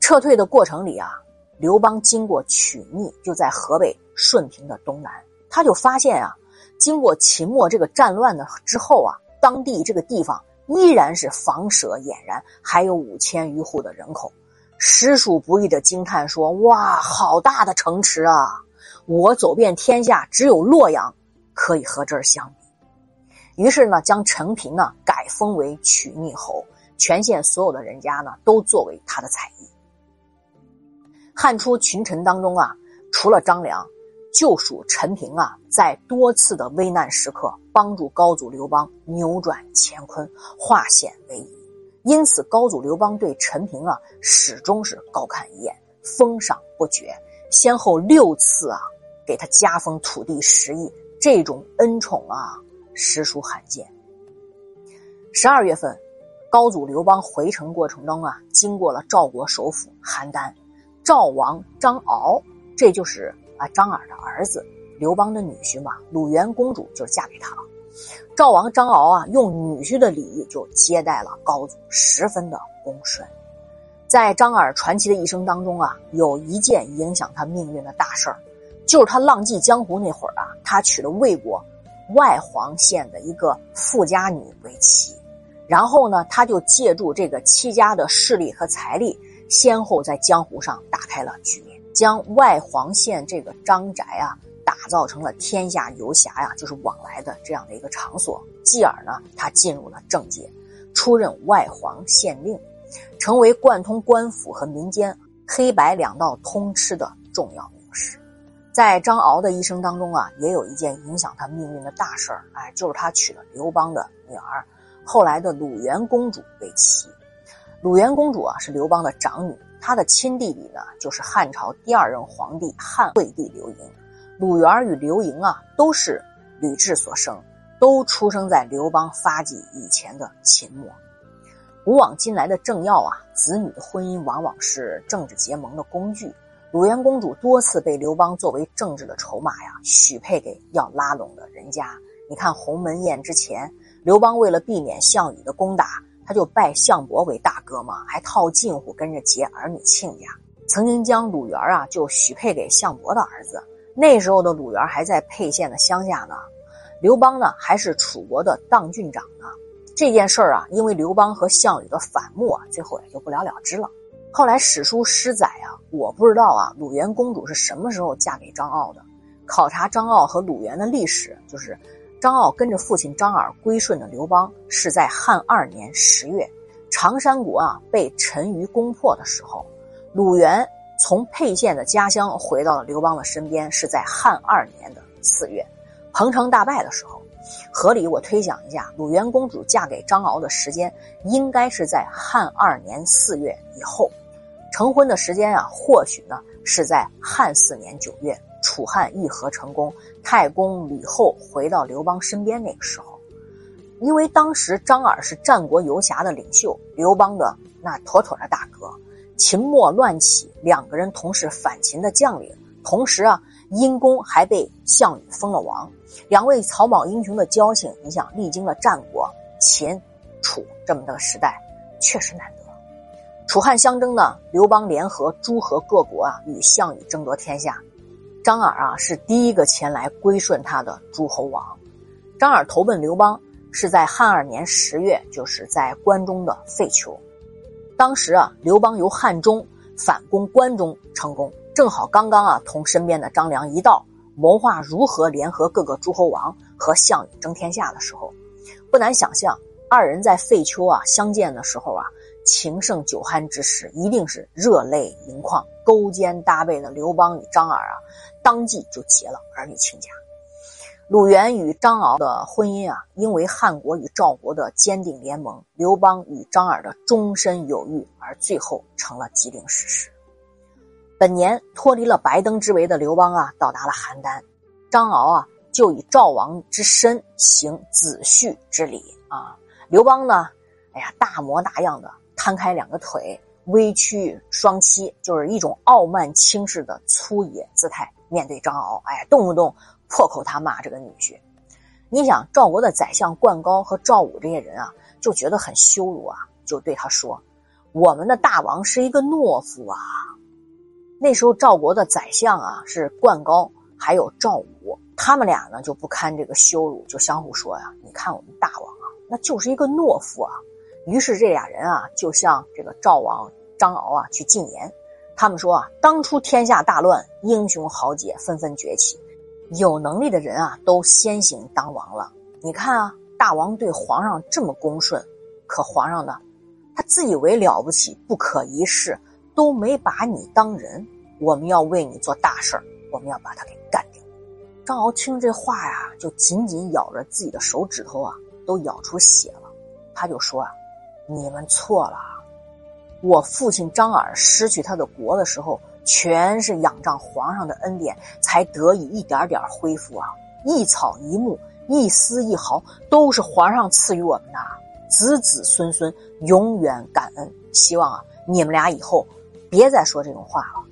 撤退的过程里啊，刘邦经过曲逆，就在河北顺平的东南，他就发现啊，经过秦末这个战乱的之后啊，当地这个地方依然是房舍俨然，还有五千余户的人口，实属不易的惊叹说：“哇，好大的城池啊！我走遍天下，只有洛阳可以和这儿相比。”于是呢，将陈平呢改封为曲逆侯，全县所有的人家呢都作为他的采邑。汉初群臣当中啊，除了张良，就属陈平啊，在多次的危难时刻帮助高祖刘邦扭转乾坤，化险为夷。因此，高祖刘邦对陈平啊始终是高看一眼，封赏不绝，先后六次啊给他加封土地十亿，这种恩宠啊。实属罕见。十二月份，高祖刘邦回城过程中啊，经过了赵国首府邯郸，赵王张敖，这就是啊张耳的儿子，刘邦的女婿嘛，鲁元公主就嫁给他了。赵王张敖啊，用女婿的礼仪就接待了高祖，十分的恭顺。在张耳传奇的一生当中啊，有一件影响他命运的大事儿，就是他浪迹江湖那会儿啊，他娶了魏国。外黄县的一个富家女为妻，然后呢，他就借助这个戚家的势力和财力，先后在江湖上打开了局面，将外黄县这个张宅啊，打造成了天下游侠呀，就是往来的这样的一个场所。继而呢，他进入了政界，出任外黄县令，成为贯通官府和民间黑白两道通吃的重要名士。在张敖的一生当中啊，也有一件影响他命运的大事儿，哎，就是他娶了刘邦的女儿，后来的鲁元公主为妻。鲁元公主啊是刘邦的长女，她的亲弟弟呢就是汉朝第二任皇帝汉惠帝刘盈。鲁元与刘盈啊都是吕雉所生，都出生在刘邦发迹以前的秦末。古往今来的政要啊，子女的婚姻往往是政治结盟的工具。鲁元公主多次被刘邦作为政治的筹码呀，许配给要拉拢的人家。你看鸿门宴之前，刘邦为了避免项羽的攻打，他就拜项伯为大哥嘛，还套近乎跟着结儿女亲家。曾经将鲁元啊就许配给项伯的儿子。那时候的鲁元还在沛县的乡下呢，刘邦呢还是楚国的当郡长呢。这件事儿啊，因为刘邦和项羽的反目啊，最后也就不了了之了。后来史书失载啊，我不知道啊，鲁元公主是什么时候嫁给张敖的？考察张敖和鲁元的历史，就是张敖跟着父亲张耳归顺的刘邦，是在汉二年十月，常山国啊被陈余攻破的时候，鲁元从沛县的家乡回到了刘邦的身边，是在汉二年的四月，彭城大败的时候，合理我推想一下，鲁元公主嫁给张敖的时间应该是在汉二年四月以后。成婚的时间啊，或许呢是在汉四年九月，楚汉议和成功，太公吕后回到刘邦身边那个时候。因为当时张耳是战国游侠的领袖，刘邦的那妥妥的大哥。秦末乱起，两个人同是反秦的将领，同时啊，因公还被项羽封了王。两位草莽英雄的交情，你想历经了战国、秦、楚这么的时代，确实难得。楚汉相争呢，刘邦联合诸侯各国啊，与项羽争夺天下。张耳啊，是第一个前来归顺他的诸侯王。张耳投奔刘邦是在汉二年十月，就是在关中的废丘。当时啊，刘邦由汉中反攻关中成功，正好刚刚啊，同身边的张良一道谋划如何联合各个诸侯王和项羽争天下的时候，不难想象，二人在废丘啊相见的时候啊。情胜酒酣之时，一定是热泪盈眶、勾肩搭背的刘邦与张耳啊，当即就结了儿女亲家。鲁元与张敖的婚姻啊，因为汉国与赵国的坚定联盟，刘邦与张耳的终身有遇，而最后成了既定事实。本年脱离了白登之围的刘邦啊，到达了邯郸，张敖啊，就以赵王之身行子婿之礼啊。刘邦呢，哎呀，大模大样的。摊开两个腿，微屈双膝，就是一种傲慢轻视的粗野姿态。面对张敖，哎，动不动破口大骂这个女婿。你想，赵国的宰相灌高和赵武这些人啊，就觉得很羞辱啊，就对他说：“我们的大王是一个懦夫啊！那时候赵国的宰相啊是灌高，还有赵武，他们俩呢就不堪这个羞辱，就相互说呀：“你看我们大王啊，那就是一个懦夫啊！”于是这俩人啊就向这个赵王张敖啊去进言，他们说啊：“当初天下大乱，英雄豪杰纷纷崛起，有能力的人啊都先行当王了。你看啊，大王对皇上这么恭顺，可皇上呢？”他自以为了不起，不可一世，都没把你当人。我们要为你做大事儿，我们要把他给干掉。张敖听这话呀，就紧紧咬着自己的手指头啊，都咬出血了。他就说啊：“你们错了，我父亲张耳失去他的国的时候，全是仰仗皇上的恩典，才得以一点点恢复啊。一草一木，一丝一毫，都是皇上赐予我们的。”子子孙孙永远感恩，希望啊，你们俩以后别再说这种话了。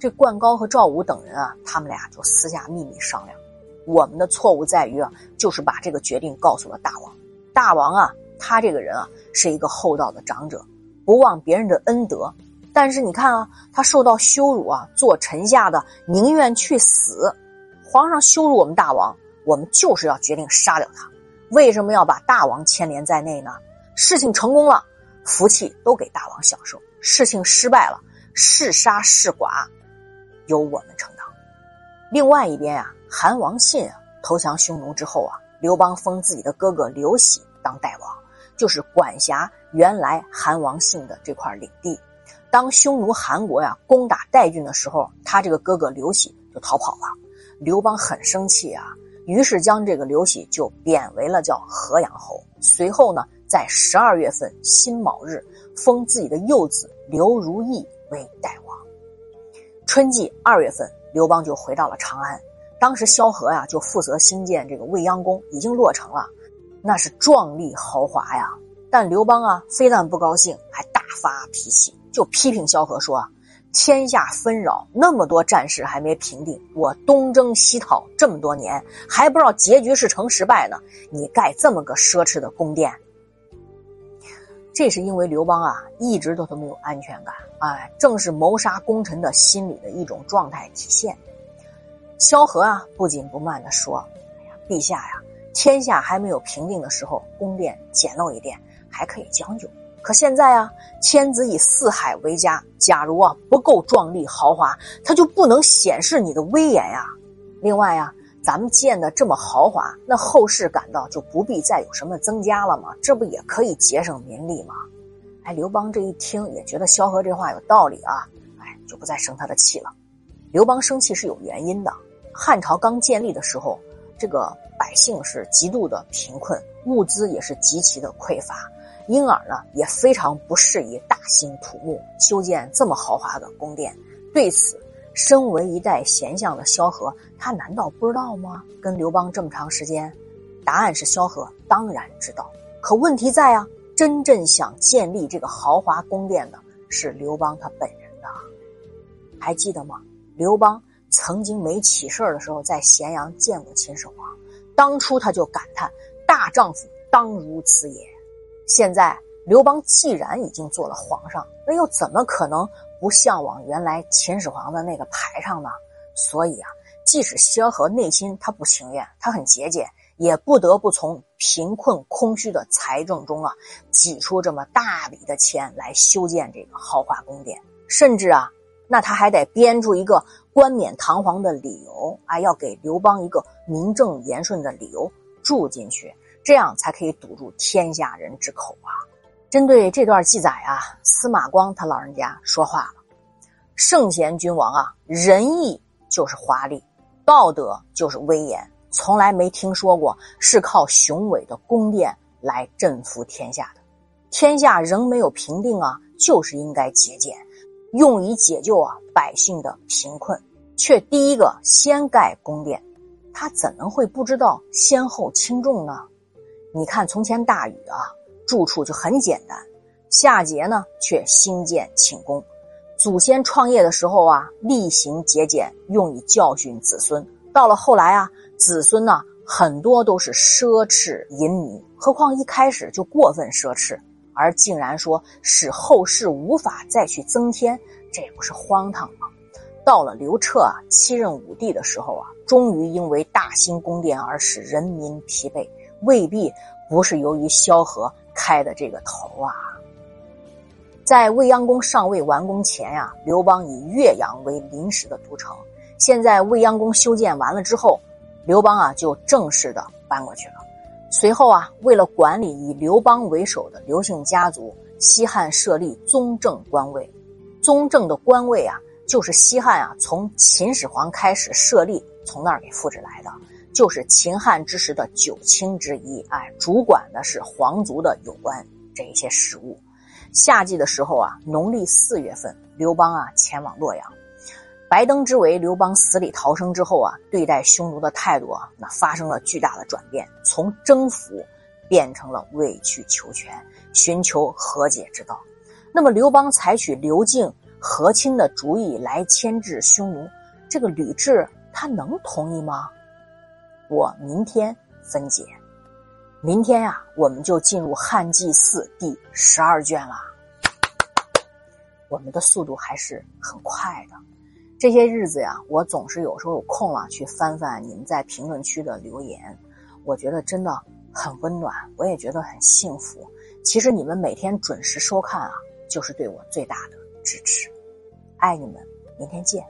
这冠高和赵武等人啊，他们俩就私下秘密商量。我们的错误在于啊，就是把这个决定告诉了大王。大王啊，他这个人啊，是一个厚道的长者，不忘别人的恩德。但是你看啊，他受到羞辱啊，做臣下的宁愿去死。皇上羞辱我们大王，我们就是要决定杀掉他。为什么要把大王牵连在内呢？事情成功了，福气都给大王享受；事情失败了，是杀是剐，由我们承担。另外一边呀，韩王信啊投降匈奴之后啊，刘邦封自己的哥哥刘喜当代王，就是管辖原来韩王信的这块领地。当匈奴韩国呀攻打代郡的时候，他这个哥哥刘喜就逃跑了。刘邦很生气啊。于是将这个刘喜就贬为了叫河阳侯。随后呢，在十二月份辛卯日，封自己的幼子刘如意为代王。春季二月份，刘邦就回到了长安。当时萧何呀就负责兴建这个未央宫，已经落成了，那是壮丽豪华呀。但刘邦啊，非但不高兴，还大发脾气，就批评萧何说。天下纷扰，那么多战事还没平定，我东征西讨这么多年，还不知道结局是成是败呢。你盖这么个奢侈的宫殿，这是因为刘邦啊，一直都都没有安全感，哎，正是谋杀功臣的心理的一种状态体现。萧何啊，不紧不慢地说：“哎呀，陛下呀，天下还没有平定的时候，宫殿简陋一点还可以将就。”可现在啊，天子以四海为家，假如啊不够壮丽豪华，它就不能显示你的威严呀。另外啊，咱们建的这么豪华，那后世感到就不必再有什么增加了嘛？这不也可以节省民力吗？哎，刘邦这一听也觉得萧何这话有道理啊，哎，就不再生他的气了。刘邦生气是有原因的，汉朝刚建立的时候，这个百姓是极度的贫困，物资也是极其的匮乏。因而呢，也非常不适宜大兴土木，修建这么豪华的宫殿。对此，身为一代贤相的萧何，他难道不知道吗？跟刘邦这么长时间，答案是萧何当然知道。可问题在啊，真正想建立这个豪华宫殿的是刘邦他本人呐。还记得吗？刘邦曾经没起事的时候，在咸阳见过秦始皇，当初他就感叹：“大丈夫当如此也。”现在刘邦既然已经做了皇上，那又怎么可能不向往原来秦始皇的那个排场呢？所以啊，即使萧何内心他不情愿，他很节俭，也不得不从贫困空虚的财政中啊挤出这么大笔的钱来修建这个豪华宫殿。甚至啊，那他还得编出一个冠冕堂皇的理由啊，要给刘邦一个名正言顺的理由住进去。这样才可以堵住天下人之口啊！针对这段记载啊，司马光他老人家说话了：“圣贤君王啊，仁义就是华丽，道德就是威严，从来没听说过是靠雄伟的宫殿来征服天下的。天下仍没有平定啊，就是应该节俭，用以解救啊百姓的贫困，却第一个先盖宫殿，他怎能会不知道先后轻重呢？”你看，从前大禹啊，住处就很简单；夏桀呢，却兴建寝宫。祖先创业的时候啊，厉行节俭，用以教训子孙。到了后来啊，子孙呢，很多都是奢侈淫靡，何况一开始就过分奢侈而竟然说使后世无法再去增添，这不是荒唐吗？到了刘彻啊七任武帝的时候啊，终于因为大兴宫殿而使人民疲惫，未必不是由于萧何开的这个头啊。在未央宫尚未完工前呀，刘邦以岳阳为临时的都城。现在未央宫修建完了之后，刘邦啊就正式的搬过去了。随后啊，为了管理以刘邦为首的刘姓家族，西汉设立宗正官位。宗正的官位啊。就是西汉啊，从秦始皇开始设立，从那儿给复制来的，就是秦汉之时的九卿之一。哎，主管的是皇族的有关这一些事务。夏季的时候啊，农历四月份，刘邦啊前往洛阳。白登之围，刘邦死里逃生之后啊，对待匈奴的态度啊，那发生了巨大的转变，从征服变成了委曲求全，寻求和解之道。那么刘邦采取刘敬。和亲的主意来牵制匈奴，这个吕雉他能同意吗？我明天分解。明天呀，我们就进入汉纪四第十二卷了。我们的速度还是很快的。这些日子呀，我总是有时候有空了去翻翻你们在评论区的留言，我觉得真的很温暖，我也觉得很幸福。其实你们每天准时收看啊，就是对我最大的支持。爱你们，明天见。